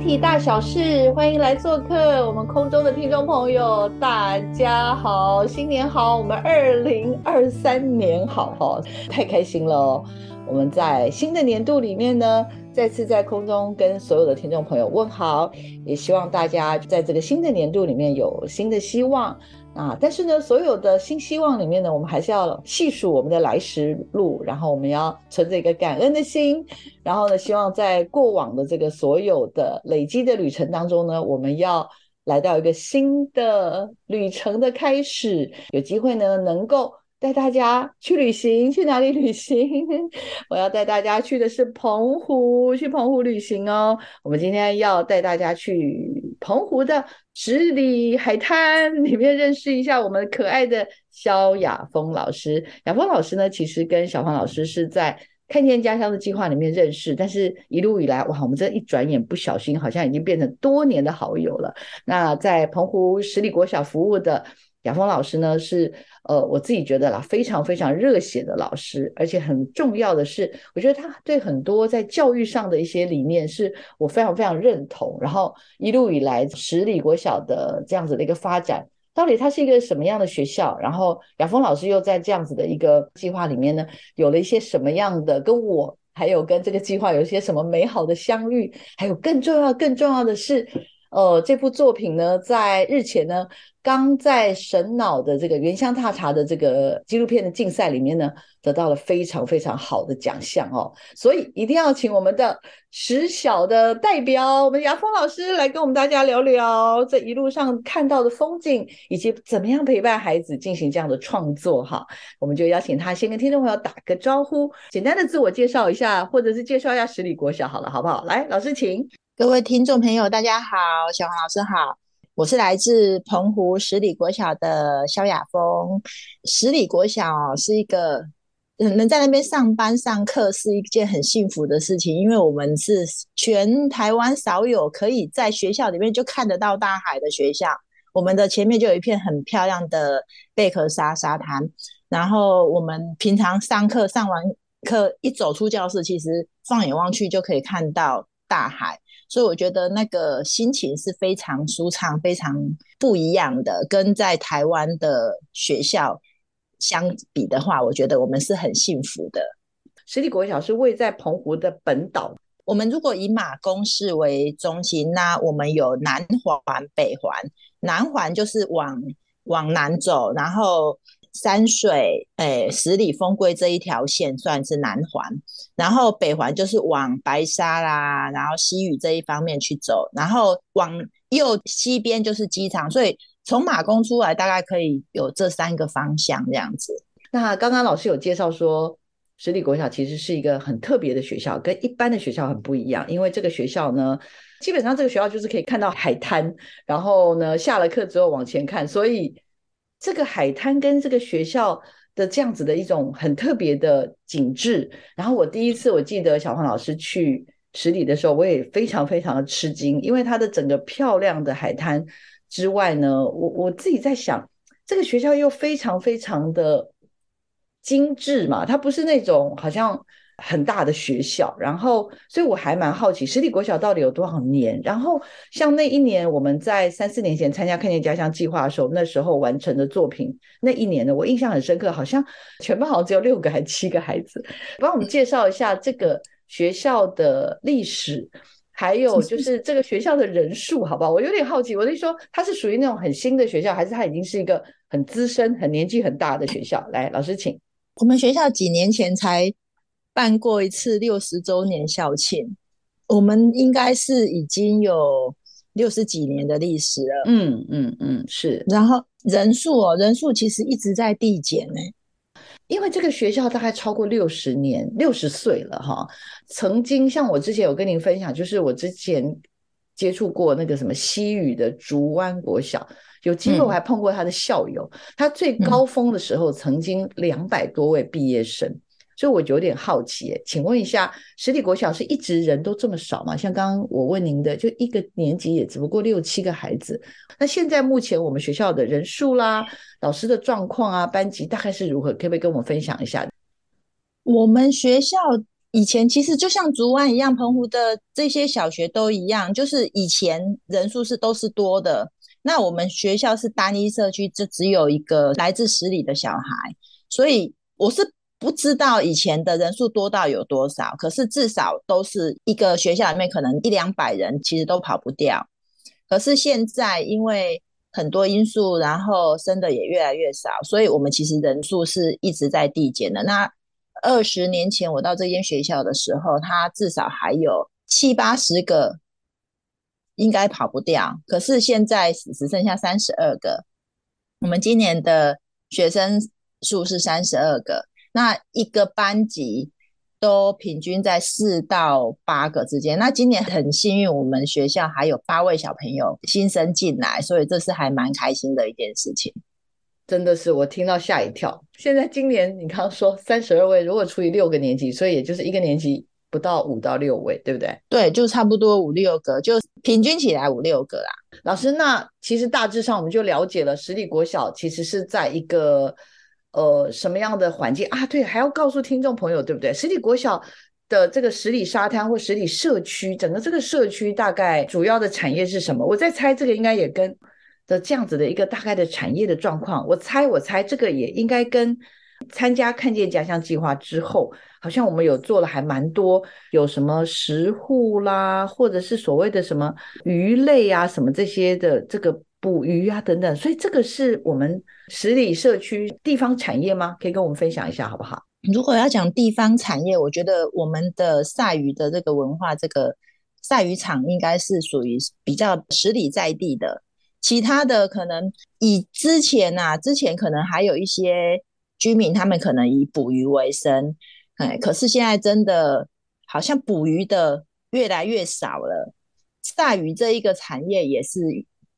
体大小事，欢迎来做客。我们空中的听众朋友，大家好，新年好，我们二零二三年好哈，太开心了哦！我们在新的年度里面呢，再次在空中跟所有的听众朋友问好，也希望大家在这个新的年度里面有新的希望。啊，但是呢，所有的新希望里面呢，我们还是要细数我们的来时路，然后我们要存着一个感恩的心，然后呢，希望在过往的这个所有的累积的旅程当中呢，我们要来到一个新的旅程的开始，有机会呢，能够。带大家去旅行，去哪里旅行？我要带大家去的是澎湖，去澎湖旅行哦。我们今天要带大家去澎湖的十里海滩里面认识一下我们可爱的萧雅峰老师。雅峰老师呢，其实跟小黄老师是在看见家乡的计划里面认识，但是一路以来，哇，我们这一转眼不小心，好像已经变成多年的好友了。那在澎湖十里国小服务的。雅峰老师呢是呃我自己觉得啦非常非常热血的老师，而且很重要的是，我觉得他对很多在教育上的一些理念是我非常非常认同。然后一路以来十里国小的这样子的一个发展，到底它是一个什么样的学校？然后雅峰老师又在这样子的一个计划里面呢，有了一些什么样的跟我还有跟这个计划有一些什么美好的相遇？还有更重要更重要的是。呃，这部作品呢，在日前呢，刚在神脑的这个原乡踏查的这个纪录片的竞赛里面呢，得到了非常非常好的奖项哦。所以一定要请我们的实小的代表，我们雅峰老师来跟我们大家聊聊这一路上看到的风景，以及怎么样陪伴孩子进行这样的创作哈。我们就邀请他先跟听众朋友打个招呼，简单的自我介绍一下，或者是介绍一下十里国小好了，好不好？来，老师请。各位听众朋友，大家好，小黄老师好，我是来自澎湖十里国小的萧雅峰。十里国小是一个能在那边上班上课是一件很幸福的事情，因为我们是全台湾少有可以在学校里面就看得到大海的学校。我们的前面就有一片很漂亮的贝壳沙沙滩，然后我们平常上课上完课一走出教室，其实放眼望去就可以看到大海。所以我觉得那个心情是非常舒畅、非常不一样的。跟在台湾的学校相比的话，我觉得我们是很幸福的。实体国小是位在澎湖的本岛。我们如果以马公市为中心，那我们有南环、北环。南环就是往往南走，然后。山水，诶，十里峰归这一条线算是南环，然后北环就是往白沙啦，然后西屿这一方面去走，然后往右西边就是机场，所以从马公出来大概可以有这三个方向这样子。那刚刚老师有介绍说，十里国小其实是一个很特别的学校，跟一般的学校很不一样，因为这个学校呢，基本上这个学校就是可以看到海滩，然后呢下了课之后往前看，所以。这个海滩跟这个学校的这样子的一种很特别的景致，然后我第一次我记得小黄老师去十里的时候，我也非常非常的吃惊，因为它的整个漂亮的海滩之外呢，我我自己在想，这个学校又非常非常的精致嘛，它不是那种好像。很大的学校，然后，所以我还蛮好奇实体国小到底有多少年。然后，像那一年我们在三四年前参加看见家乡计划的时候，那时候完成的作品，那一年呢，我印象很深刻，好像全班好像只有六个还七个孩子。帮我们介绍一下这个学校的历史，还有就是这个学校的人数，好不好？我有点好奇，我就说它是属于那种很新的学校，还是它已经是一个很资深、很年纪很大的学校？来，老师请。我们学校几年前才。办过一次六十周年校庆，我们应该是已经有六十几年的历史了。嗯嗯嗯，是。然后人数哦，人数其实一直在递减呢。因为这个学校大概超过六十年，六十岁了哈。曾经像我之前有跟您分享，就是我之前接触过那个什么西语的竹湾国小，有机会我还碰过他的校友，他最高峰的时候曾经两百多位毕业生。所以我有点好奇，请问一下，实体国小是一直人都这么少吗？像刚刚我问您的，就一个年级也只不过六七个孩子。那现在目前我们学校的人数啦、老师的状况啊、班级大概是如何？可不可以跟我们分享一下？我们学校以前其实就像竹湾一样，澎湖的这些小学都一样，就是以前人数是都是多的。那我们学校是单一社区，就只有一个来自十里的小孩，所以我是。不知道以前的人数多到有多少，可是至少都是一个学校里面可能一两百人，其实都跑不掉。可是现在因为很多因素，然后生的也越来越少，所以我们其实人数是一直在递减的。那二十年前我到这间学校的时候，它至少还有七八十个，应该跑不掉。可是现在只剩下三十二个。我们今年的学生数是三十二个。那一个班级都平均在四到八个之间。那今年很幸运，我们学校还有八位小朋友新生进来，所以这是还蛮开心的一件事情。真的是我听到吓一跳。现在今年你刚刚说三十二位，如果除以六个年级，所以也就是一个年级不到五到六位，对不对？对，就差不多五六个，就平均起来五六个啦。老师，那其实大致上我们就了解了，实力国小其实是在一个。呃，什么样的环境啊？对，还要告诉听众朋友，对不对？十里国小的这个十里沙滩或十里社区，整个这个社区大概主要的产业是什么？我在猜，这个应该也跟的这样子的一个大概的产业的状况。我猜，我猜这个也应该跟参加看见家乡计划之后，好像我们有做了还蛮多，有什么食户啦，或者是所谓的什么鱼类啊，什么这些的这个。捕鱼啊，等等，所以这个是我们十里社区地方产业吗？可以跟我们分享一下，好不好？如果要讲地方产业，我觉得我们的赛鱼的这个文化，这个赛鱼场应该是属于比较十里在地的。其他的可能以之前啊，之前可能还有一些居民，他们可能以捕鱼为生，哎，可是现在真的好像捕鱼的越来越少了。赛鱼这一个产业也是。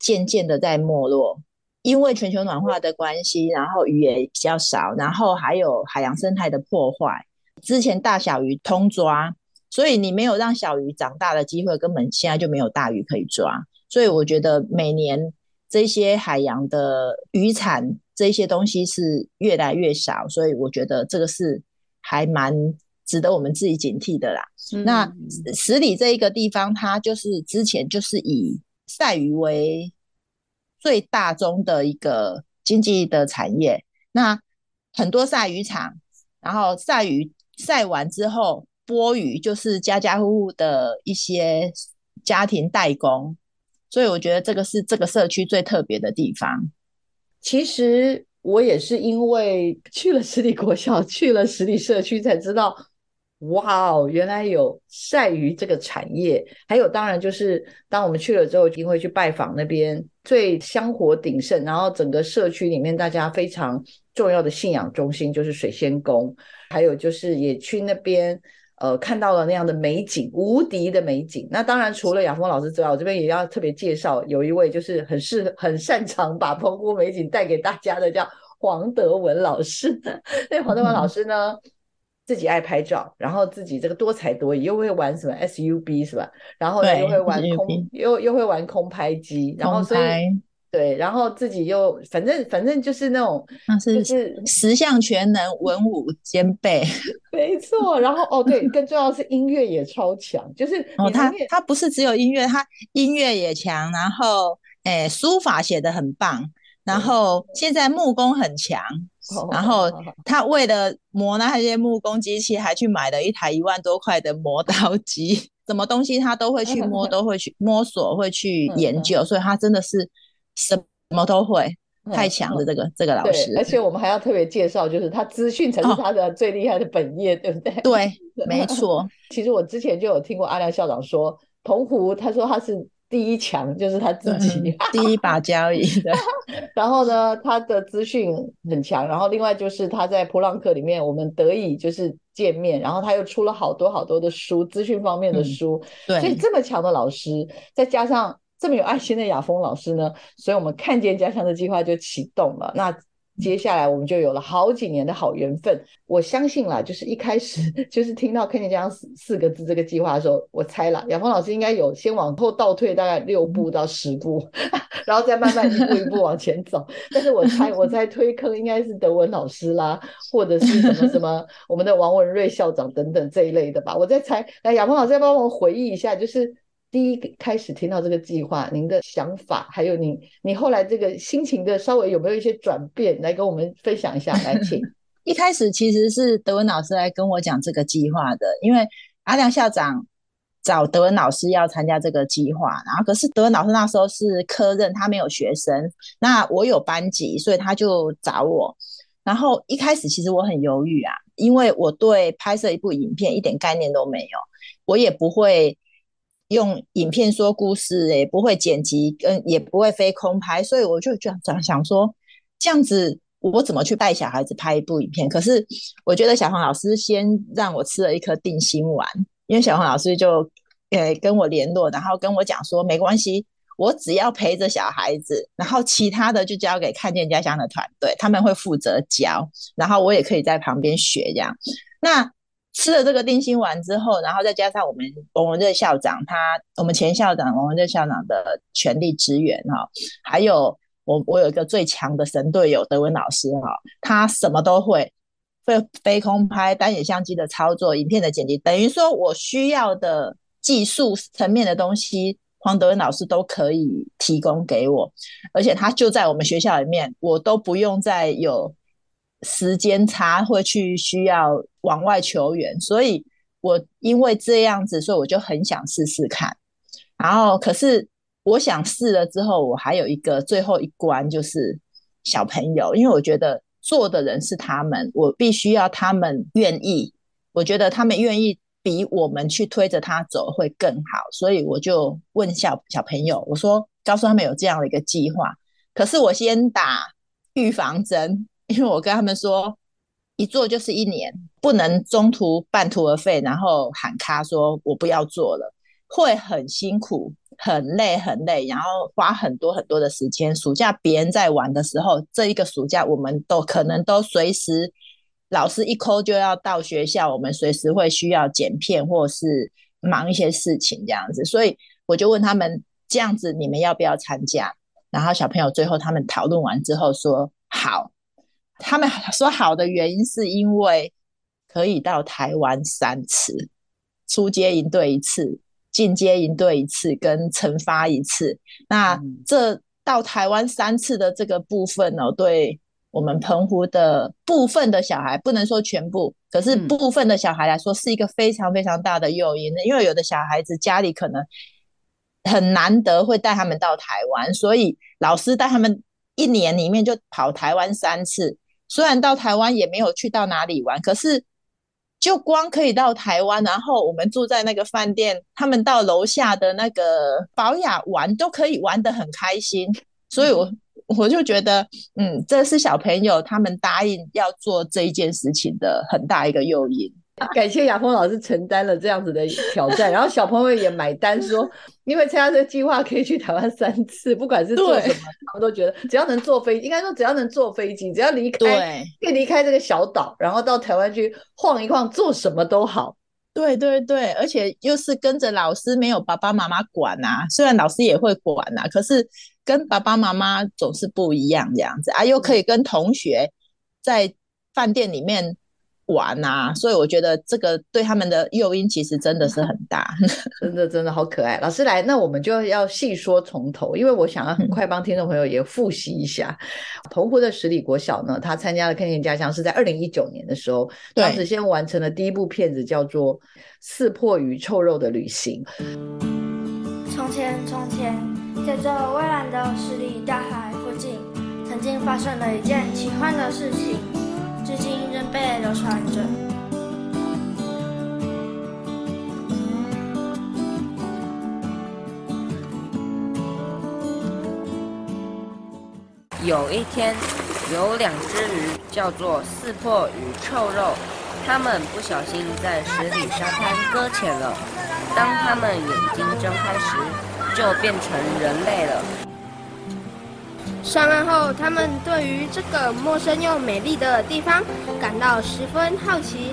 渐渐的在没落，因为全球暖化的关系，然后鱼也比较少，然后还有海洋生态的破坏。之前大小鱼通抓，所以你没有让小鱼长大的机会，根本现在就没有大鱼可以抓。所以我觉得每年这些海洋的渔产这些东西是越来越少，所以我觉得这个是还蛮值得我们自己警惕的啦。那十里这一个地方，它就是之前就是以赛鱼为最大宗的一个经济的产业，那很多赛鱼场，然后赛鱼赛完之后剥鱼，就是家家户户的一些家庭代工，所以我觉得这个是这个社区最特别的地方。其实我也是因为去了十里国小，去了十里社区，才知道。哇哦，原来有晒鱼这个产业，还有当然就是当我们去了之后，一定会去拜访那边最香火鼎盛，然后整个社区里面大家非常重要的信仰中心就是水仙宫，还有就是也去那边呃看到了那样的美景，无敌的美景。那当然除了亚峰老师之外，我这边也要特别介绍有一位就是很适很擅长把澎湖美景带给大家的，叫黄德文老师。那黄德文老师呢？自己爱拍照，然后自己这个多才多艺，又会玩什么 SUB 是吧？然后呢又会玩空，又又会玩空拍机，然后所以对，然后自己又反正反正就是那种，就是十项全能，文武兼备，没错。然后哦对，更重要是音乐也超强，就是哦他他不是只有音乐，他音乐也强，然后诶书法写的很棒，然后现在木工很强。然后他为了磨那些木工机器，还去买了一台一万多块的磨刀机。什么东西他都会去摸，都会去摸索，会去研究，所以他真的是什么都会，太强了。这个这个老师，而且我们还要特别介绍，就是他资讯才是他的最厉害的本业，对不对？对，没 错。其实我之前就有听过阿亮校长说，澎湖，他说他是。第一强就是他自己，第一把交椅的。然后呢，他的资讯很强。然后另外就是他在普朗克里面，我们得以就是见面。然后他又出了好多好多的书，资讯方面的书。对，所以这么强的老师，再加上这么有爱心的雅峰老师呢，所以我们看见家乡的计划就启动了。那。接下来我们就有了好几年的好缘分。我相信啦，就是一开始 就是听到“看见这样四四个字这个计划的时候，我猜了，亚峰老师应该有先往后倒退大概六步到十步，然后再慢慢一步一步往前走。但是我猜，我猜推坑应该是德文老师啦，或者是什么什么我们的王文瑞校长等等这一类的吧。我在猜，来亚峰老师要帮我回忆一下，就是。第一开始听到这个计划，您的想法，还有你你后来这个心情的稍微有没有一些转变，来跟我们分享一下？来，请。一开始其实是德文老师来跟我讲这个计划的，因为阿良校长找德文老师要参加这个计划，然后可是德文老师那时候是科任，他没有学生，那我有班级，所以他就找我。然后一开始其实我很犹豫啊，因为我对拍摄一部影片一点概念都没有，我也不会。用影片说故事，也不会剪辑，跟也不会飞空拍，所以我就想想说，这样子我怎么去带小孩子拍一部影片？可是我觉得小黄老师先让我吃了一颗定心丸，因为小黄老师就呃跟我联络，然后跟我讲说，没关系，我只要陪着小孩子，然后其他的就交给看见家乡的团队，他们会负责教，然后我也可以在旁边学这样。那吃了这个定心丸之后，然后再加上我们王文热校长，他我们前校长王文热校长的全力支援哈，还有我我有一个最强的神队友德文老师哈，他什么都会，会飞空拍、单眼相机的操作、影片的剪辑，等于说我需要的技术层面的东西，黄德文老师都可以提供给我，而且他就在我们学校里面，我都不用再有。时间差会去需要往外求援，所以我因为这样子，所以我就很想试试看。然后，可是我想试了之后，我还有一个最后一关，就是小朋友，因为我觉得做的人是他们，我必须要他们愿意。我觉得他们愿意比我们去推着他走会更好，所以我就问小小朋友，我说告诉他们有这样的一个计划，可是我先打预防针。因为我跟他们说，一做就是一年，不能中途半途而废，然后喊卡说我不要做了，会很辛苦、很累、很累，然后花很多很多的时间。暑假别人在玩的时候，这一个暑假我们都可能都随时老师一扣就要到学校，我们随时会需要剪片或是忙一些事情这样子。所以我就问他们，这样子你们要不要参加？然后小朋友最后他们讨论完之后说好。他们说好的原因是因为可以到台湾三次，出街营队一次，进阶营队一次，跟惩罚一次。那这到台湾三次的这个部分呢，对我们澎湖的部分的小孩，不能说全部，可是部分的小孩来说，是一个非常非常大的诱因。因为有的小孩子家里可能很难得会带他们到台湾，所以老师带他们一年里面就跑台湾三次。虽然到台湾也没有去到哪里玩，可是就光可以到台湾，然后我们住在那个饭店，他们到楼下的那个保雅玩都可以玩得很开心，所以我我就觉得，嗯，这是小朋友他们答应要做这一件事情的很大一个诱因。感谢亚峰老师承担了这样子的挑战，然后小朋友也买单说，因为参加这个计划可以去台湾三次，不管是做什么，他们都觉得只要能坐飞，应该说只要能坐飞机，只要离开，可以离开这个小岛，然后到台湾去晃一晃，做什么都好。对对对，而且又是跟着老师，没有爸爸妈妈管啊。虽然老师也会管啊，可是跟爸爸妈妈总是不一样这样子啊，又可以跟同学在饭店里面。玩啊，所以我觉得这个对他们的诱因其实真的是很大，真的真的好可爱。老师来，那我们就要细说从头，因为我想要很快帮听众朋友也复习一下。澎湖的十里国小呢，他参加了看见家乡是在二零一九年的时候，当时先完成了第一部片子，叫做《刺破鱼臭肉的旅行》。从前，从前，在这蔚蓝的十里大海附近，曾经发生了一件奇幻的事情。至今仍被流传着。有一天，有两只鱼叫做四破与臭肉，它们不小心在十里沙滩搁浅了。当它们眼睛睁开时，就变成人类了。上岸后，他们对于这个陌生又美丽的地方感到十分好奇。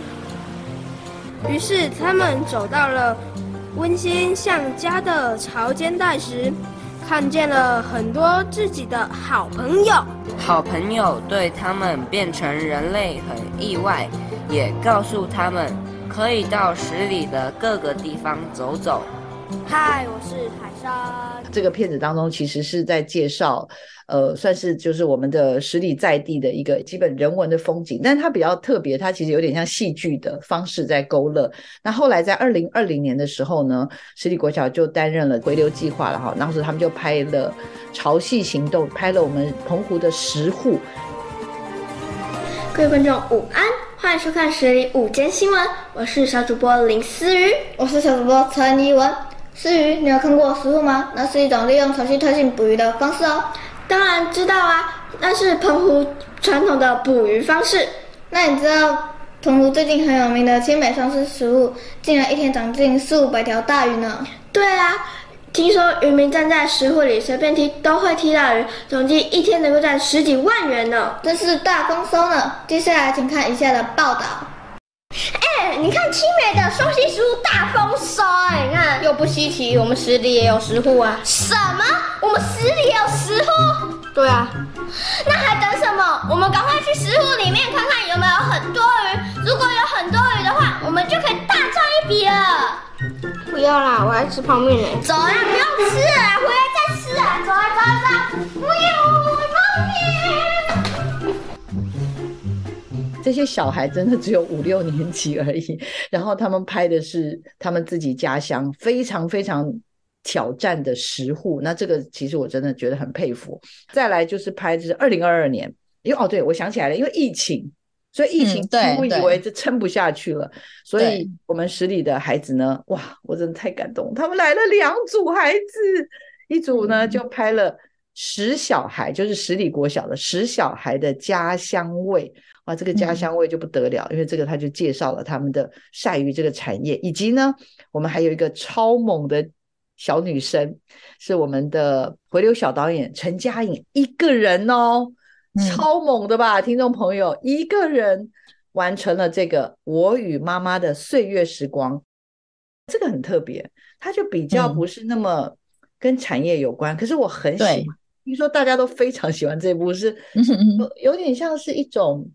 于是，他们走到了温馨像家的潮间带时，看见了很多自己的好朋友。好朋友对他们变成人类很意外，也告诉他们可以到十里的各个地方走走。嗨，我是海山。这个片子当中其实是在介绍，呃，算是就是我们的十里在地的一个基本人文的风景，但是它比较特别，它其实有点像戏剧的方式在勾勒。那后来在二零二零年的时候呢，十里国小就担任了回流计划了哈，当时他们就拍了《潮汐行动》，拍了我们澎湖的十户。各位观众午安，欢迎收看十里午间新闻，我是小主播林思雨，我是小主播陈怡文。思雨，你有看过石户吗？那是一种利用潮汐特性捕鱼的方式哦。当然知道啊，那是澎湖传统的捕鱼方式。那你知道澎湖最近很有名的青美双狮食物，竟然一天长近四五百条大鱼呢？对啊，听说渔民站在石户里随便踢都会踢到鱼，总计一天能够赚十几万元呢，真是大丰收呢。接下来请看以下的报道。哎，你看青美的双溪石户大丰收，哎，你看又不稀奇，我们十里也有石户啊。什么？我们十里也有石户？对啊。那还等什么？我们赶快去石户里面看看有没有很多鱼。如果有很多鱼的话，我们就可以大赚一笔了。不要啦，我爱吃泡面呢。走啦，不用吃了，回来再吃啊。走啊走啊走啊！不要这些小孩真的只有五六年级而已，然后他们拍的是他们自己家乡非常非常挑战的食户，那这个其实我真的觉得很佩服。再来就是拍的是二零二二年，因为哦对我想起来了，因为疫情，所以疫情几乎以为这撑不下去了，所以我们十里的孩子呢，哇，我真的太感动，他们来了两组孩子，一组呢就拍了十小孩，就是十里国小的十小孩的家乡味。哇，这个家乡味就不得了，因为这个他就介绍了他们的晒鱼这个产业，以及呢，我们还有一个超猛的小女生，是我们的回流小导演陈嘉颖一个人哦，超猛的吧，听众朋友，一个人完成了这个我与妈妈的岁月时光，这个很特别，它就比较不是那么跟产业有关，可是我很喜欢，听说大家都非常喜欢这部，是有有点像是一种。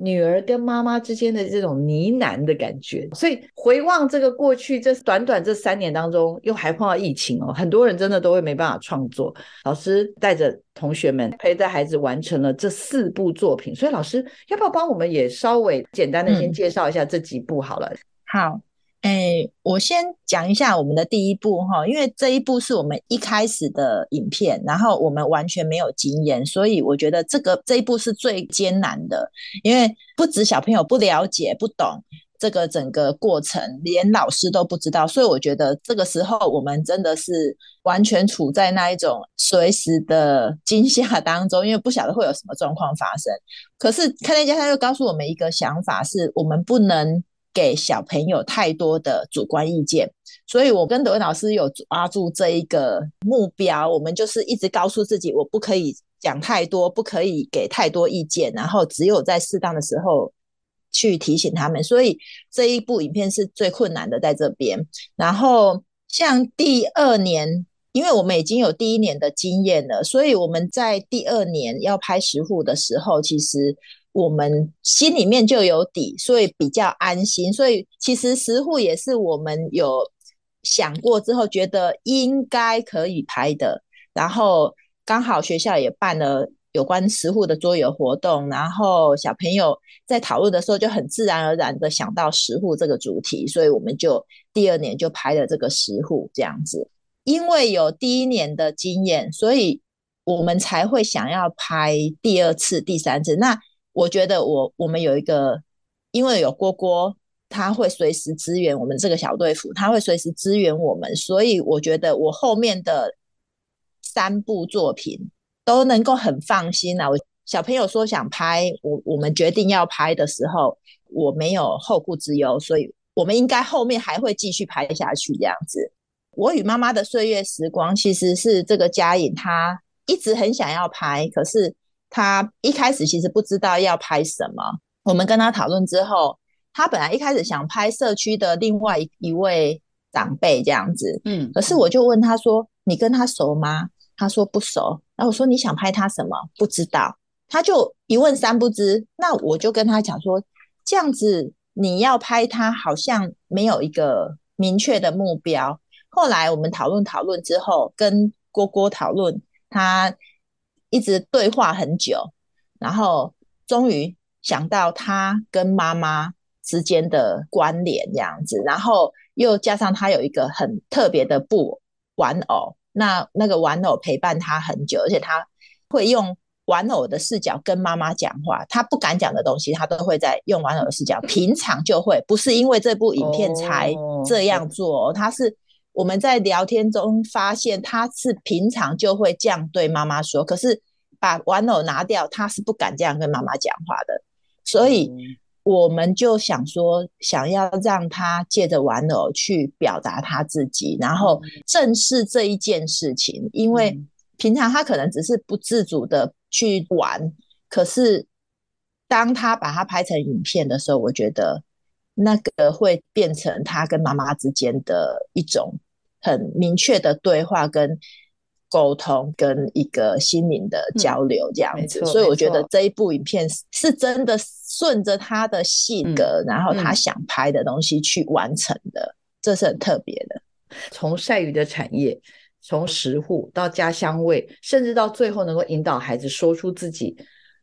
女儿跟妈妈之间的这种呢喃的感觉，所以回望这个过去，这短短这三年当中，又还碰到疫情哦，很多人真的都会没办法创作。老师带着同学们陪着孩子完成了这四部作品，所以老师要不要帮我们也稍微简单的先介绍一下这几部好了？好。哎，我先讲一下我们的第一步哈，因为这一步是我们一开始的影片，然后我们完全没有经验，所以我觉得这个这一步是最艰难的，因为不止小朋友不了解、不懂这个整个过程，连老师都不知道，所以我觉得这个时候我们真的是完全处在那一种随时的惊吓当中，因为不晓得会有什么状况发生。可是看那家他又告诉我们一个想法，是我们不能。给小朋友太多的主观意见，所以我跟德文老师有抓住这一个目标，我们就是一直告诉自己，我不可以讲太多，不可以给太多意见，然后只有在适当的时候去提醒他们。所以这一部影片是最困难的在这边。然后像第二年，因为我们已经有第一年的经验了，所以我们在第二年要拍十户的时候，其实。我们心里面就有底，所以比较安心。所以其实十户也是我们有想过之后，觉得应该可以拍的。然后刚好学校也办了有关十户的桌游活动，然后小朋友在讨论的时候就很自然而然的想到十户这个主题，所以我们就第二年就拍了这个十户这样子。因为有第一年的经验，所以我们才会想要拍第二次、第三次。那我觉得我我们有一个，因为有郭郭，他会随时支援我们这个小队服，他会随时支援我们，所以我觉得我后面的三部作品都能够很放心啊。我小朋友说想拍，我我们决定要拍的时候，我没有后顾之忧，所以我们应该后面还会继续拍下去这样子。我与妈妈的岁月时光，其实是这个嘉颖她一直很想要拍，可是她一开始其实不知道要拍什么。我们跟他讨论之后，他本来一开始想拍社区的另外一位长辈这样子，嗯，可是我就问他说：“你跟他熟吗？”他说不熟。然后我说：“你想拍他什么？”不知道。他就一问三不知。那我就跟他讲说：“这样子你要拍他，好像没有一个明确的目标。”后来我们讨论讨论之后，跟郭郭讨论，他一直对话很久，然后终于想到他跟妈妈之间的关联这样子，然后又加上他有一个很特别的布玩偶，那那个玩偶陪伴他很久，而且他会用玩偶的视角跟妈妈讲话，他不敢讲的东西，他都会在用玩偶的视角，平常就会，不是因为这部影片才这样做，他是。我们在聊天中发现，他是平常就会这样对妈妈说，可是把玩偶拿掉，他是不敢这样跟妈妈讲话的。所以我们就想说，想要让他借着玩偶去表达他自己，然后正视这一件事情。因为平常他可能只是不自主的去玩，可是当他把它拍成影片的时候，我觉得。那个会变成他跟妈妈之间的一种很明确的对话、跟沟通、跟一个心灵的交流这样子。所以我觉得这一部影片是真的顺着他的性格，然后他想拍的东西去完成的，这是很特别的。从晒鱼的产业，从食户到家乡味，甚至到最后能够引导孩子说出自己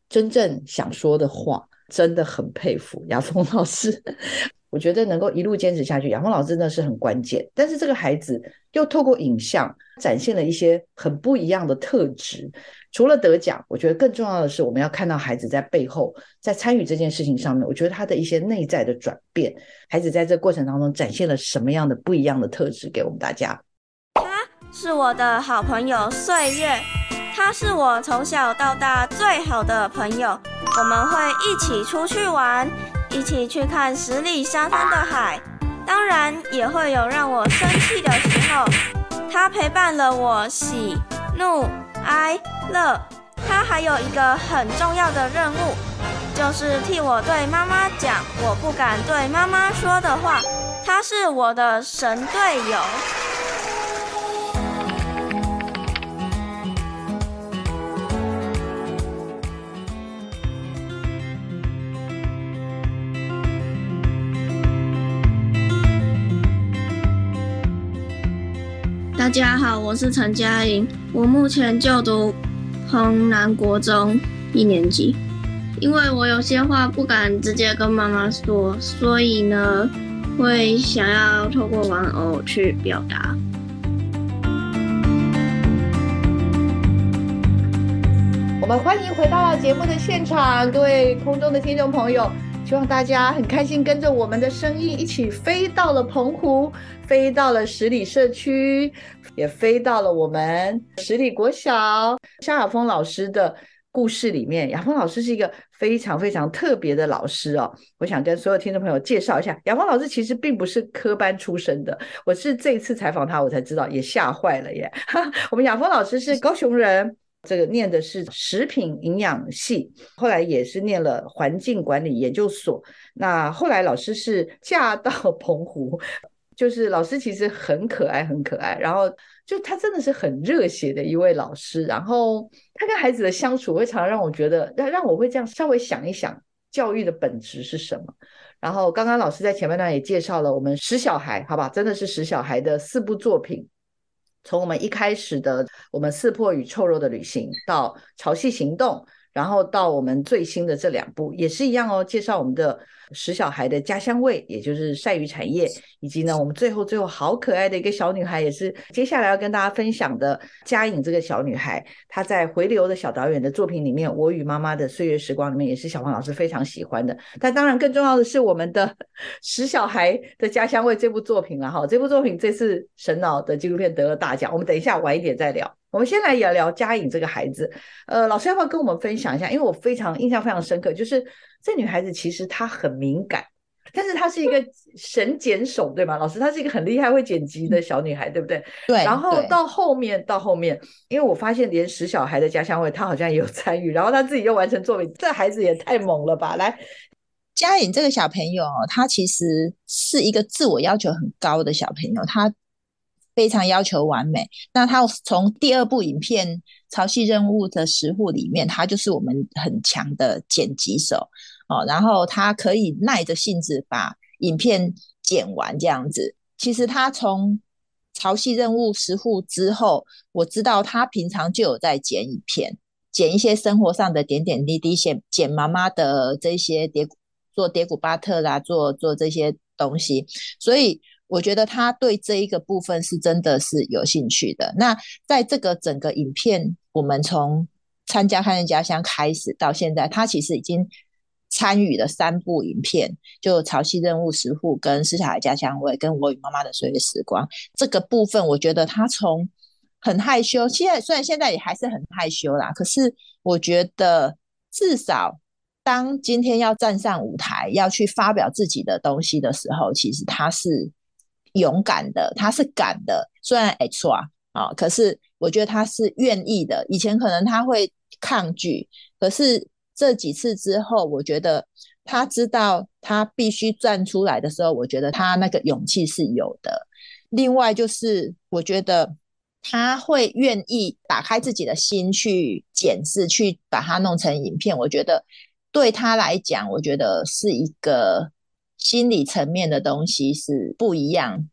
真正想说的话。真的很佩服雅峰老师，我觉得能够一路坚持下去，雅峰老师真的是很关键。但是这个孩子又透过影像展现了一些很不一样的特质。除了得奖，我觉得更重要的是，我们要看到孩子在背后，在参与这件事情上面，我觉得他的一些内在的转变，孩子在这过程当中展现了什么样的不一样的特质给我们大家。他是我的好朋友岁月，他是我从小到大最好的朋友。我们会一起出去玩，一起去看十里沙滩的海，当然也会有让我生气的时候。他陪伴了我喜怒哀乐，他还有一个很重要的任务，就是替我对妈妈讲我不敢对妈妈说的话。他是我的神队友。大家好，我是陈佳莹，我目前就读彭南国中一年级。因为我有些话不敢直接跟妈妈说，所以呢，会想要透过玩偶去表达。我们欢迎回到节目的现场，各位空中的听众朋友。希望大家很开心，跟着我们的声音一起飞到了澎湖，飞到了十里社区，也飞到了我们十里国小。肖亚峰老师的故事里面，亚峰老师是一个非常非常特别的老师哦。我想跟所有听众朋友介绍一下，亚峰老师其实并不是科班出身的，我是这一次采访他，我才知道，也吓坏了耶。我们亚峰老师是高雄人。这个念的是食品营养系，后来也是念了环境管理研究所。那后来老师是嫁到澎湖，就是老师其实很可爱，很可爱。然后就他真的是很热血的一位老师。然后他跟孩子的相处会常常让我觉得，让让我会这样稍微想一想，教育的本质是什么。然后刚刚老师在前半段也介绍了我们十小孩，好吧，真的是十小孩的四部作品。从我们一开始的我们四破与臭肉的旅行，到潮汐行动，然后到我们最新的这两部也是一样哦，介绍我们的。石小孩的家乡味，也就是晒鱼产业，以及呢，我们最后最后好可爱的一个小女孩，也是接下来要跟大家分享的嘉颖这个小女孩，她在回流的小导演的作品里面，《我与妈妈的岁月时光》里面，也是小黄老师非常喜欢的。但当然更重要的是我们的石小孩的家乡味这部作品了哈，这部作品这次神脑的纪录片得了大奖，我们等一下晚一点再聊。我们先来聊聊嘉颖这个孩子。呃，老师要不要跟我们分享一下？因为我非常印象非常深刻，就是这女孩子其实她很敏感，但是她是一个神剪手，对吗？老师，她是一个很厉害会剪辑的小女孩，对不对？对。然后到后面，到后面，因为我发现连石小孩的家乡味，她好像也有参与，然后她自己又完成作品，这孩子也太猛了吧！来，嘉颖这个小朋友，他其实是一个自我要求很高的小朋友，他。非常要求完美。那他从第二部影片《潮汐任务》的十户里面，他就是我们很强的剪辑手哦。然后他可以耐着性子把影片剪完这样子。其实他从《潮汐任务》十户之后，我知道他平常就有在剪影片，剪一些生活上的点点滴滴，剪剪妈妈的这些叠做叠古巴特啦，做做这些东西，所以。我觉得他对这一个部分是真的是有兴趣的。那在这个整个影片，我们从参加汉人家乡开始到现在，他其实已经参与了三部影片，就《潮汐任务》十户、跟《斯小孩家乡味》跟我与妈妈的岁月时光这个部分，我觉得他从很害羞，现在虽然现在也还是很害羞啦，可是我觉得至少当今天要站上舞台，要去发表自己的东西的时候，其实他是。勇敢的，他是敢的，虽然 H 啊啊，可是我觉得他是愿意的。以前可能他会抗拒，可是这几次之后，我觉得他知道他必须站出来的时候，我觉得他那个勇气是有的。另外就是，我觉得他会愿意打开自己的心去检视，去把它弄成影片。我觉得对他来讲，我觉得是一个。心理层面的东西是不一样，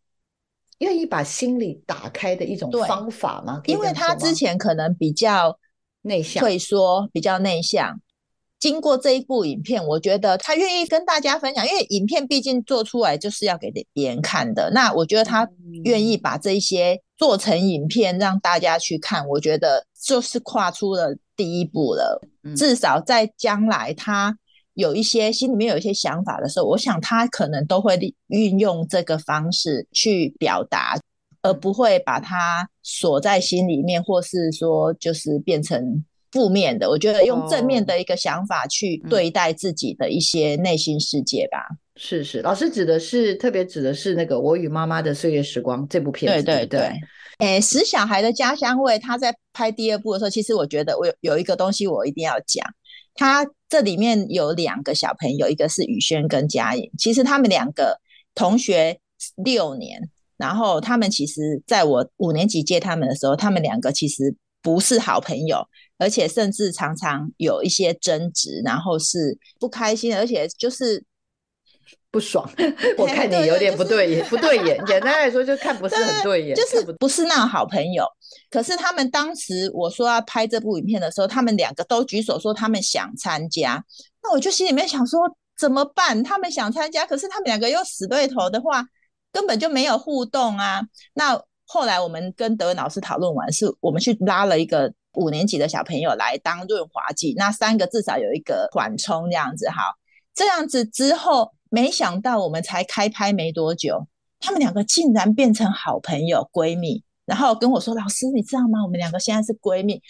愿意把心理打开的一种方法吗？因为他之前可能比较内向、退缩，比较内向。经过这一部影片，我觉得他愿意跟大家分享，因为影片毕竟做出来就是要给别人看的。那我觉得他愿意把这一些做成影片让大家去看，我觉得就是跨出了第一步了。至少在将来他。有一些心里面有一些想法的时候，我想他可能都会运用这个方式去表达，而不会把它锁在心里面，或是说就是变成负面的。我觉得用正面的一个想法去对待自己的一些内心世界吧。是是，老师指的是特别指的是那个《我与妈妈的岁月时光》这部片子。对对对。哎，死小孩的家乡味，他在拍第二部的时候，其实我觉得我有有一个东西我一定要讲。他这里面有两个小朋友，一个是宇轩跟佳颖。其实他们两个同学六年，然后他们其实在我五年级接他们的时候，他们两个其实不是好朋友，而且甚至常常有一些争执，然后是不开心，而且就是。不爽，我看你有点不对眼，不对眼。简单来说，就看不是很对眼，就是不是那好朋友。可是他们当时我说要拍这部影片的时候，他们两个都举手说他们想参加。那我就心里面想说怎么办？他们想参加，可是他们两个又死对头的话，根本就没有互动啊。那后来我们跟德文老师讨论完，是我们去拉了一个五年级的小朋友来当润滑剂，那三个至少有一个缓冲这样子。好，这样子之后。没想到我们才开拍没多久，他们两个竟然变成好朋友、闺蜜，然后跟我说：“老师，你知道吗？我们两个现在是闺蜜。”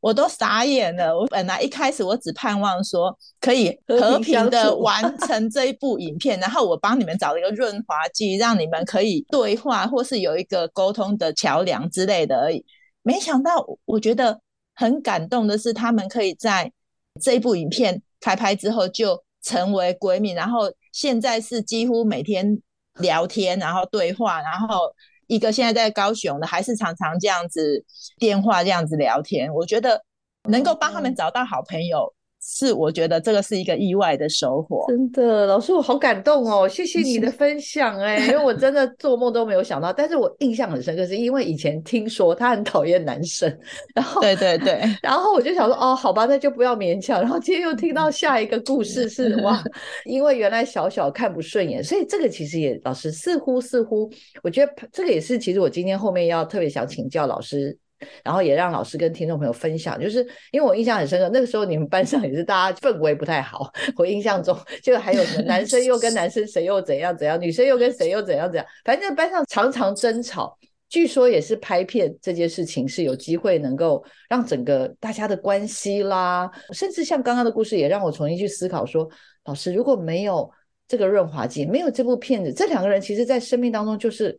我都傻眼了。我本来一开始我只盼望说可以和平的完成这一部影片，然后我帮你们找一个润滑剂，让你们可以对话或是有一个沟通的桥梁之类的而已。没想到，我觉得很感动的是，他们可以在这一部影片开拍之后就成为闺蜜，然后。现在是几乎每天聊天，然后对话，然后一个现在在高雄的，还是常常这样子电话这样子聊天。我觉得能够帮他们找到好朋友。是，我觉得这个是一个意外的收获。真的，老师，我好感动哦！谢谢你的 分享，哎，因为我真的做梦都没有想到。但是我印象很深刻，是因为以前听说他很讨厌男生，然后对对对，然后我就想说，哦，好吧，那就不要勉强。然后今天又听到下一个故事是哇，因为原来小小看不顺眼，所以这个其实也老师似乎似乎，我觉得这个也是，其实我今天后面要特别想请教老师。然后也让老师跟听众朋友分享，就是因为我印象很深刻，那个时候你们班上也是大家氛围不太好。我印象中就还有什么男生又跟男生谁又怎样怎样，女生又跟谁又怎样怎样，反正班上常常争吵。据说也是拍片这件事情是有机会能够让整个大家的关系啦，甚至像刚刚的故事也让我重新去思考说，老师如果没有这个润滑剂，没有这部片子，这两个人其实在生命当中就是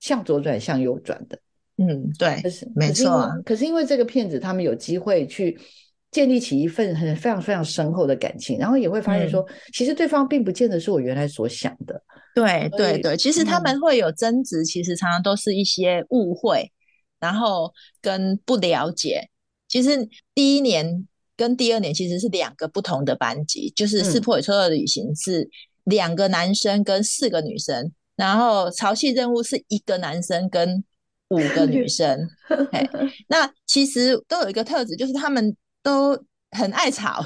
向左转向右转的。嗯，对，可是没错可是因为这个骗子，他们有机会去建立起一份很非常非常深厚的感情，然后也会发现说，其实对方并不见得是我原来所想的。对对对，其实他嗯们会有争执，其实常常都是一些误会，然后跟不了解。其实第一年跟第二年其实是两个不同的班级，就是《四嗯破与错的旅行》是两个男生跟四个女生，然后潮汐任务是一个男生跟五个 女生。嘿 那其实都有一个特质，就是他们都很爱吵，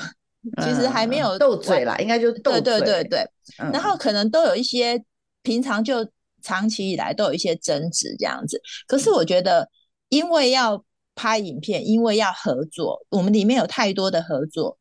其实还没嗯有完斗嘴啦，应该就是斗对嘴。对对对。嗯然后可能都有一些平常就长期以来都有一些争执这样子。可是我觉得，因为要拍影片，因为要合作，我们里面有太多的合作，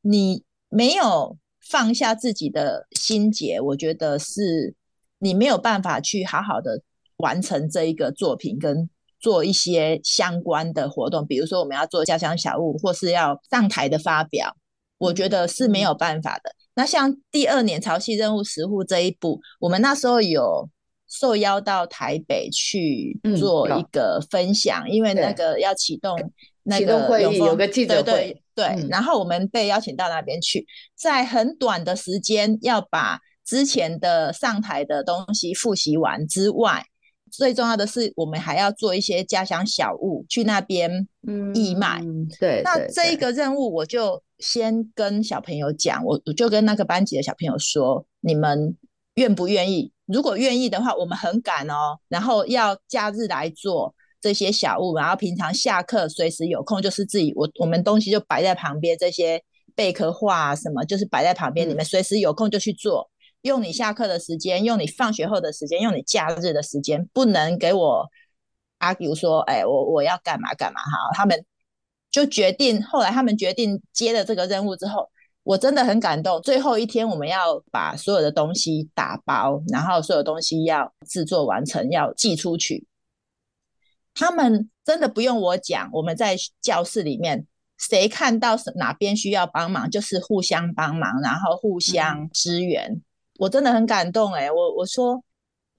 你没有放下自己的心结，我觉得是你没有办法去好好的完成这一个作品跟。做一些相关的活动，比如说我们要做家乡小物，或是要上台的发表，我觉得是没有办法的。那像第二年潮汐任务十户这一步，我们那时候有受邀到台北去嗯做一个分享，因为那个要启动那启动会个永丰议有个记者对会对对，嗯然后我们被邀请到那边去，在很短的时间要把之前的上台的东西复习完之外。最重要的是，我们还要做一些家乡小物去那边义卖。嗯，对。对那这一个任务，我就先跟小朋友讲，我我就跟那个班级的小朋友说，你们愿不愿意？如果愿意的话，我们很赶哦，然后要假日来做这些小物，然后平常下课随时有空，就是自己我我们东西就摆在旁边，这些贝壳画啊什么，就是摆在旁边，嗯你们随时有空就去做。用你下课的时间，用你放学后的时间，用你假日的时间，不能给我 argue 说，哎，我我要干嘛干嘛哈。他们就决定，后来他们决定接了这个任务之后，我真的很感动。最后一天，我们要把所有的东西打包，然后所有东西要制作完成，要寄出去。他们真的不用我讲，我们在教室里面，谁看到哪边需要帮忙，就是互相帮忙，然后互相支援。我真的很感动哎、我我说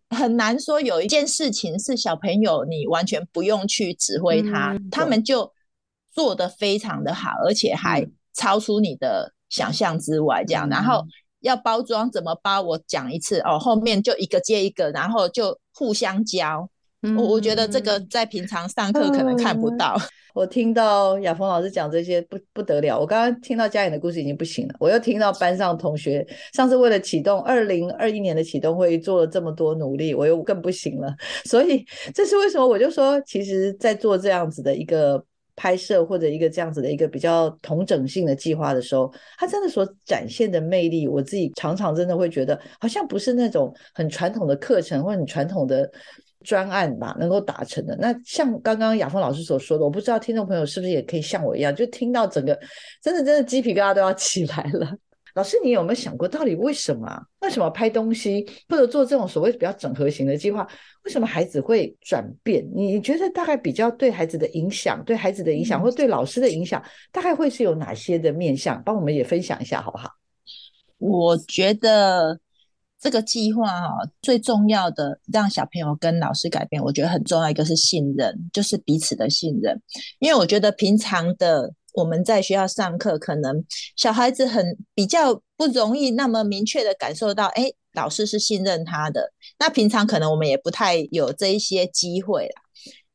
很难说有一件事情是小朋友你完全不用去指挥他，嗯他们就做得非常的好，而且还嗯超出你的想象之外。这样，然后要包装怎么包，我讲一次哦，后面就一个接一个，然后就互相教。我我觉得这个在平常上课可能看不到。我听到雅峰老师讲这些不不得了，我刚刚听到嘉颖的故事已经不行了，我又听到班上同学上次为了启动二零二一年的启动会议做了这么多努力，我又更不行了。所以这是为什么？我就说，其实，在做这样子的一个拍摄或者一个这样子的一个比较同整性的计划的时候，它真的所展现的魅力，我自己常常真的会觉得，好像不是那种很传统的课程或很传统的。专案吧，能够达成的。那像刚刚亚峰老师所说的，我不知道听众朋友是不是也可以像我一样，就听到整个真的真的鸡皮疙瘩都要起来了。老师，你有没有想过，到底为什么啊？为什么拍东西或者做这种所谓比较整合型的计划，为什么孩子会转变？你觉得大概比较对孩子的影响，对孩子的影响，或对老师的影响，大概会是有哪些的面向？帮我们也分享一下好不好？我觉得这个计划哈、最重要的让小朋友跟老师改变，我觉得很重要一个是信任，就是彼此的信任。因为我觉得平常的我们在学校上课，可能小孩子很比较不容易那么明确的感受到，哎，老师是信任他的。那平常可能我们也不太有这一些机会啦。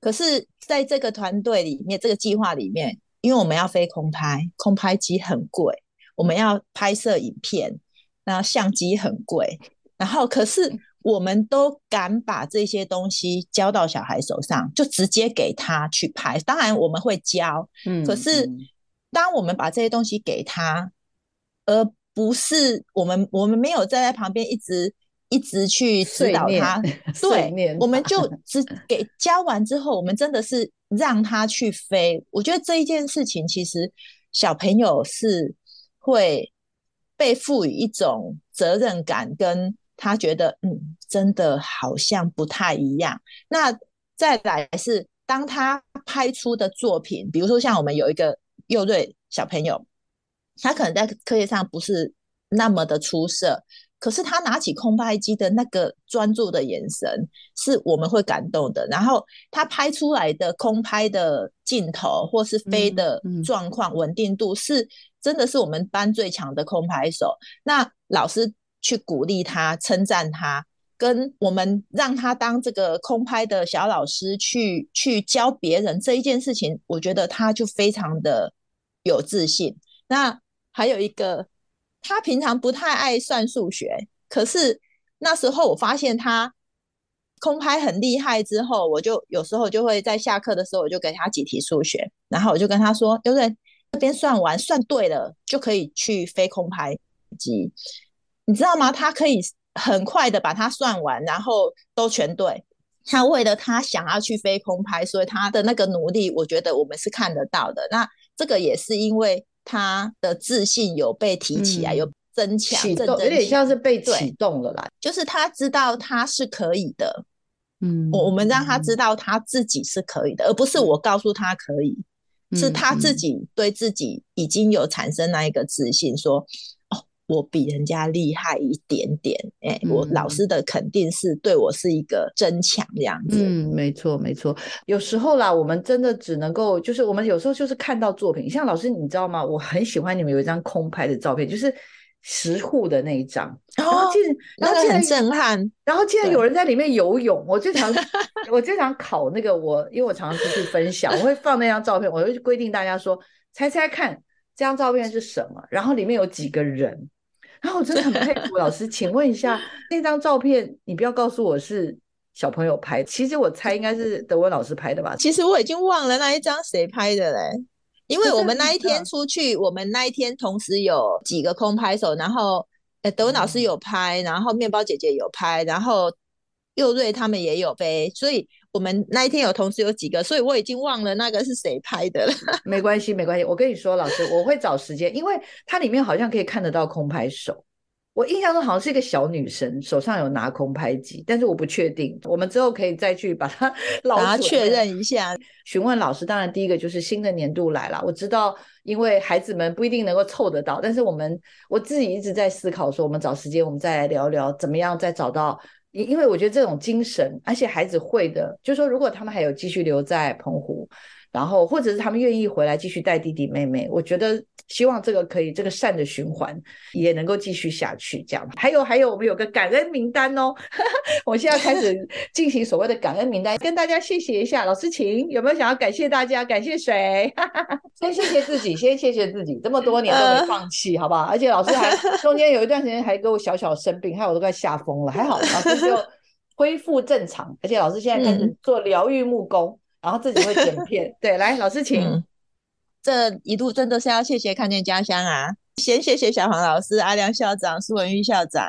可是在这个团队里面，这个计划里面，因为我们要飞空拍，空拍机很贵，我们要拍摄影片，那相机很贵，然后可是我们都敢把这些东西交到小孩手上，就直接给他去拍。当然我们会教，嗯可是嗯当我们把这些东西给他，而不是我们我们没有站在旁边一直一直去指导他，对，我们就只给教完之后，我们真的是让他去飞。我觉得这一件事情，其实小朋友是会被赋予一种责任感，跟他觉得嗯，真的好像不太一样。那再来是当他拍出的作品，比如说像我们有一个幼瑞小朋友，他可能在课业上不是那么的出色。可是他拿起空拍机的那个专注的眼神，是我们会感动的。然后他拍出来的空拍的镜头或是飞的状况稳定度，是真的是我们班最强的空拍手。那老师去鼓励他、称赞他，跟我们让他当这个空拍的小老师去去教别人这一件事情，我觉得他就非常的有自信。那还有一个。他平常不太爱算数学，可是那时候我发现他空拍很厉害之后，我就有时候就会在下课的时候，我就给他几题数学，然后我就跟他说：“对不对？这边算完算对了，就可以去飞空拍机，你知道吗？他可以很快的把它算完，然后都全对。他为了他想要去飞空拍，所以他的那个努力，我觉得我们是看得到的。那这个也是因为。他的自信有被提起来，有增强，启动，有点像是被启动了啦。就是他知道他是可以的，嗯，我我们让他知道他自己是可以的，而不是我告诉他可以，是他自己对自己已经有产生那一个自信，说。我比人家厉害一点点，哎，我老师的肯定是对我是一个增强这样子。嗯，没错没错。有时候啦，我们真的只能够，就是我们有时候就是看到作品，像老师你知道吗？我很喜欢你们有一张空拍的照片，就是十户的那一张，然后竟然后很震撼，然后竟然有人在里面游泳。我经常 我经常考那个我，因为我常常出去分享，我会放那张照片，我会规定大家说猜猜看这张照片是什么，然后里面有几个人。然后我真的很佩服老师，请问一下，那张照片你不要告诉我是小朋友拍，其实我猜应该是德文老师拍的吧？其实我已经忘了那一张谁拍的嘞，因为我们那一天出去，我们那一天同时有几个空拍手，然后呃德文老师有拍，然后面包姐姐有拍，然后佑瑞他们也有飞，所以。我们那一天有同时有几个，所以我已经忘了那个是谁拍的了。没关系，没关系。我跟你说，老师，我会找时间，因为它里面好像可以看得到空拍手。我印象中好像是一个小女生手上有拿空拍机，但是我不确定。我们之后可以再去把它 捞确认一下。询问老师，当然第一个就是新的年度来了。我知道，因为孩子们不一定能够凑得到，但是我们我自己一直在思考说，我们找时间，我们再来聊聊怎么样再找到。因因为我觉得这种精神，而且孩子会的，就是说，如果他们还有继续留在澎湖。然后，或者是他们愿意回来继续带弟弟妹妹，我觉得希望这个可以，这个善的循环也能够继续下去。这样，还有还有，我们有个感恩名单哦，我现在开始 进行所谓的感恩名单，跟大家谢谢一下。老师，请有没有想要感谢大家？感谢谁？先谢谢自己，先谢谢自己，这么多年都没放弃，好不好？而且老师还中间有一段时间还给我小小生病，害我都快吓疯了，还好老师就恢复正常，而且老师现在开始做疗愈木工。然后自己会剪片，对，来老师请。这一路真的是要谢谢看见家乡啊，先谢谢小黄老师、阿良校长、苏文玉校长，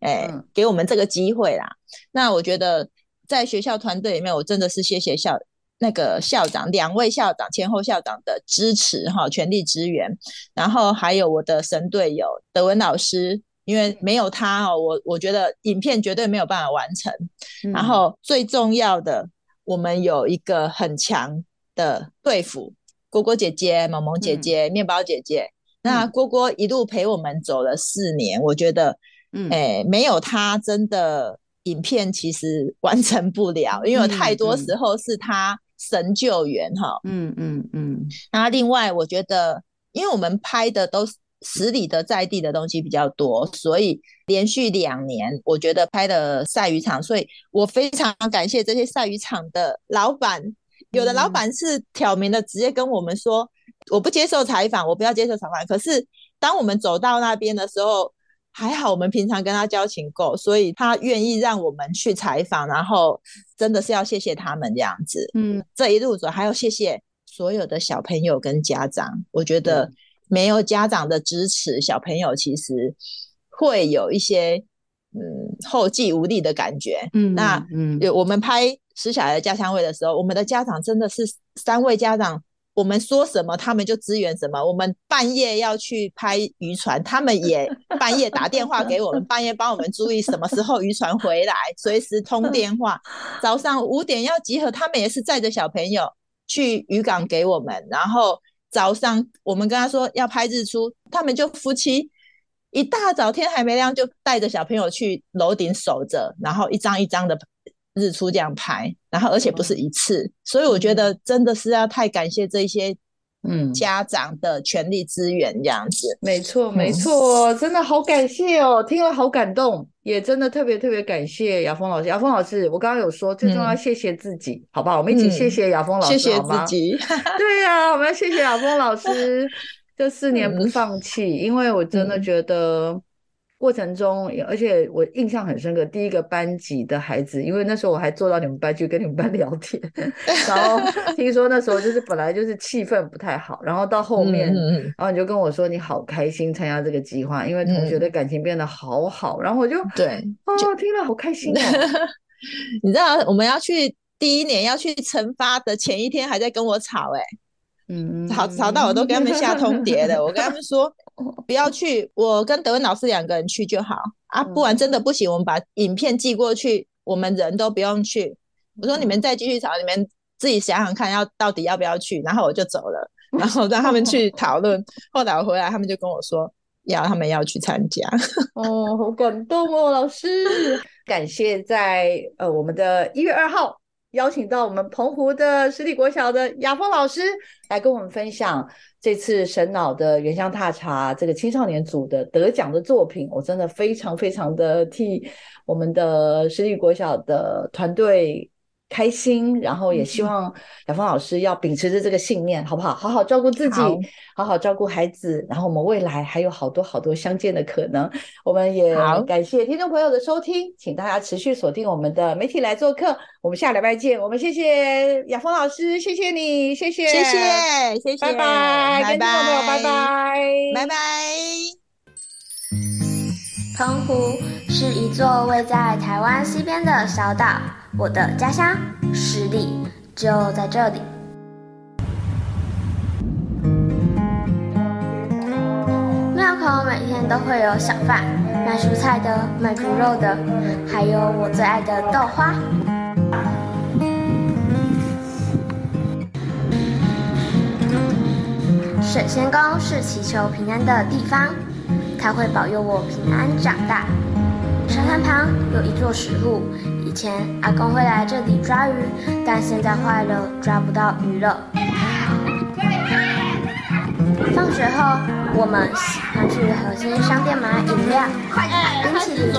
哎，给我们这个机会啦。那我觉得在学校团队里面，我真的是谢谢校那个校长、两位校长、前后校长的支持哈，全力支援。然后还有我的神队友德文老师，因为没有他哦，我我觉得影片绝对没有办法完成。然后最重要的。我们有一个很强的队服，蝈蝈姐姐、萌萌姐姐、面包姐姐。那蝈蝈一路陪我们走了四年，我觉得，嗯，哎，没有他，真的影片其实完成不了，因为太多时候是他神救援哈。嗯嗯嗯。那另外，我觉得，因为我们拍的都是。十里的在地的东西比较多，所以连续两年，我觉得拍的晒鱼场，所以我非常感谢这些晒鱼场的老板。有的老板是挑明的，直接跟我们说，我不接受采访，我不要接受采访。可是当我们走到那边的时候，还好我们平常跟他交情够，所以他愿意让我们去采访，然后真的是要谢谢他们这样子。嗯，这一路走还要谢谢所有的小朋友跟家长，我觉得。没有家长的支持，小朋友其实会有一些嗯后继无力的感觉。嗯，那嗯，我们拍《石小的家乡味》的时候，我们的家长真的是三位家长我们说什么，他们就支援什么。我们半夜要去拍渔船，他们也 半夜打电话给我们，半夜帮我们注意什么时候渔船回来，随时通电话。早上五点要集合，他们也是载着小朋友去渔港给我们。然后早上我们跟他说要拍日出，他们就夫妻一大早天还没亮就带着小朋友去楼顶守着，然后一张一张的。日出这样拍，然后而且不是一次，所以我觉得真的是要太感谢这些嗯家长的权力资源这样子。没错，没错，真的好感谢哦，听了好感动，也真的特别特别感谢雅峰老师。雅峰老师，我刚刚有说最重要谢谢自己，好不好？我们一起谢谢雅峰老师，谢谢自己。对呀，我们要谢谢雅峰老师这四年不放弃，因为我真的觉得。过程中，而且我印象很深刻，第一个班级的孩子，因为那时候我还坐到你们班去跟你们班 聊天，然后听说那时候就是本来就是气氛不太好，然后到后面，然后你就跟我说你好开心参加这个计划，因为同学的感情变得好好，然后我就对，哦，听了好开心哦。你知道我们要去第一年要去惩罚的前一天还在跟我吵哎。嗯，吵吵到我都跟他们下通牒了。我跟他们说不要去，我跟德文老师两个人去就好啊。不然真的不行，我们把影片寄过去，我们人都不用去。我说你们再继续吵，你们自己想想看，要到底要不要去。然后我就走了，然后让他们去 讨论。后来我回来，他们就跟我说要他们要去参加。哦，好感动哦，老师，感谢在呃我们的一月二号。邀请到我们澎湖的实体国小的雅峰老师来跟我们分享这次神脑的原乡踏茶这个青少年组的得奖的作品，我真的非常非常的替我们的实力国小的团队。开心，然后也希望雅芳老师要秉持着这个信念，好不好？好好照顾自己，好好照顾孩子，然后我们未来还有好多好多相见的可能。我们也感谢听众朋友的收听，请大家持续锁定我们的媒体来做客。我们下礼拜见。我们谢谢雅芳老师，谢谢你，谢谢，谢谢，谢谢，拜拜，拜拜，拜拜，拜拜。澎湖是一座位在台湾西边的小岛。我的家乡十里就在这里。庙口每天都会有小贩卖蔬菜的、卖猪肉的，还有我最爱的豆花。水仙宫是祈求平安的地方，它会保佑我平安长大。沙滩旁有一座石路。以前阿公会来这里抓鱼，但现在坏了，抓不到鱼了。放学后，我们喜欢去核心商店买饮料、冰淇淋。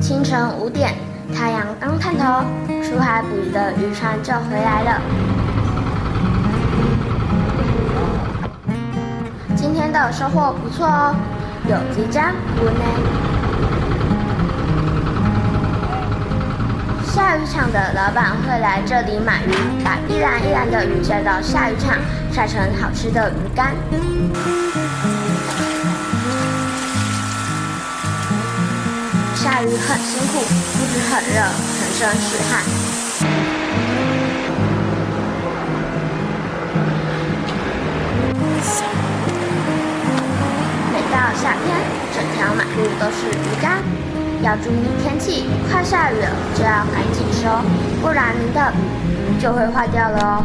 清晨五点，太阳刚探头，出海捕鱼的渔船就回来了。今天的收获不错哦。有几张不呢？下雨场的老板会来这里买鱼，把一篮一篮的鱼晒到下雨场，晒成好吃的鱼干。下鱼很辛苦，不止很热，全身是汗。夏天，整条马路都是鱼竿，要注意天气，快下雨了就要赶紧收，不然您的鱼就会坏掉了哦。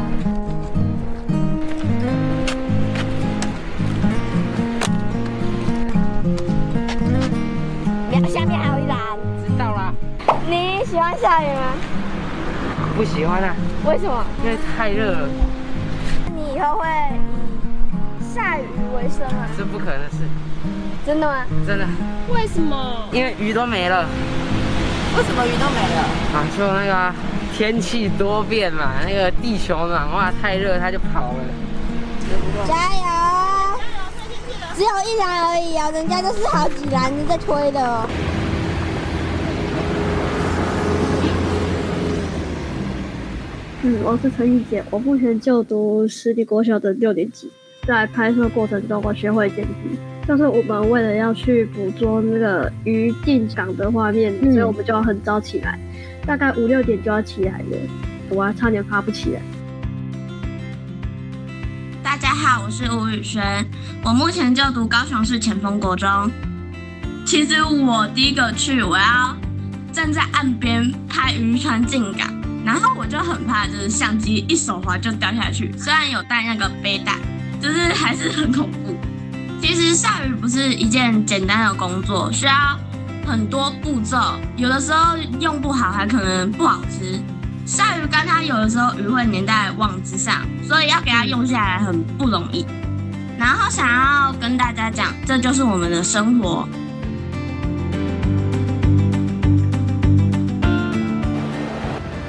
下面还有一栏。知道了。你喜欢下雨吗？不喜欢啊。为什么？因为太热了。你以后会以下雨为生吗？这不可能的事。真的吗？真的。为什么？因为鱼都没了。为什么鱼都没了？啊，就那个天气多变嘛，那个地球暖化太热，它就跑了。加油！只有一篮而已哦，人家都是好几篮在推的哦。嗯，我是陈玉姐，我目前就读私立国小的六年级。在拍摄过程中，我学会剪辑。就是我们为了要去捕捉那个鱼进港的画面，所以我们就要很早起来，大概五六点就要起来了，我还差点爬不起来。大家好，我是吴宇轩，我目前就读高雄市前锋国中。其实我第一个去，我要站在岸边拍渔船进港，然后我就很怕，就是相机一手滑就掉下去。虽然有带那个背带，就是还是很恐怖。其实下鱼不是一件简单的工作，需要很多步骤，有的时候用不好还可能不好吃。鲨鱼干它有的时候鱼会粘在网子上，所以要给它用下来很不容易。然后想要跟大家讲，这就是我们的生活。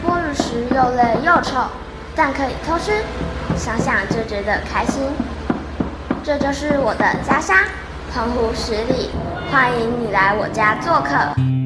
摸鱼时又累又丑，但可以偷吃，想想就觉得开心。这就是我的家乡，澎湖十里，欢迎你来我家做客。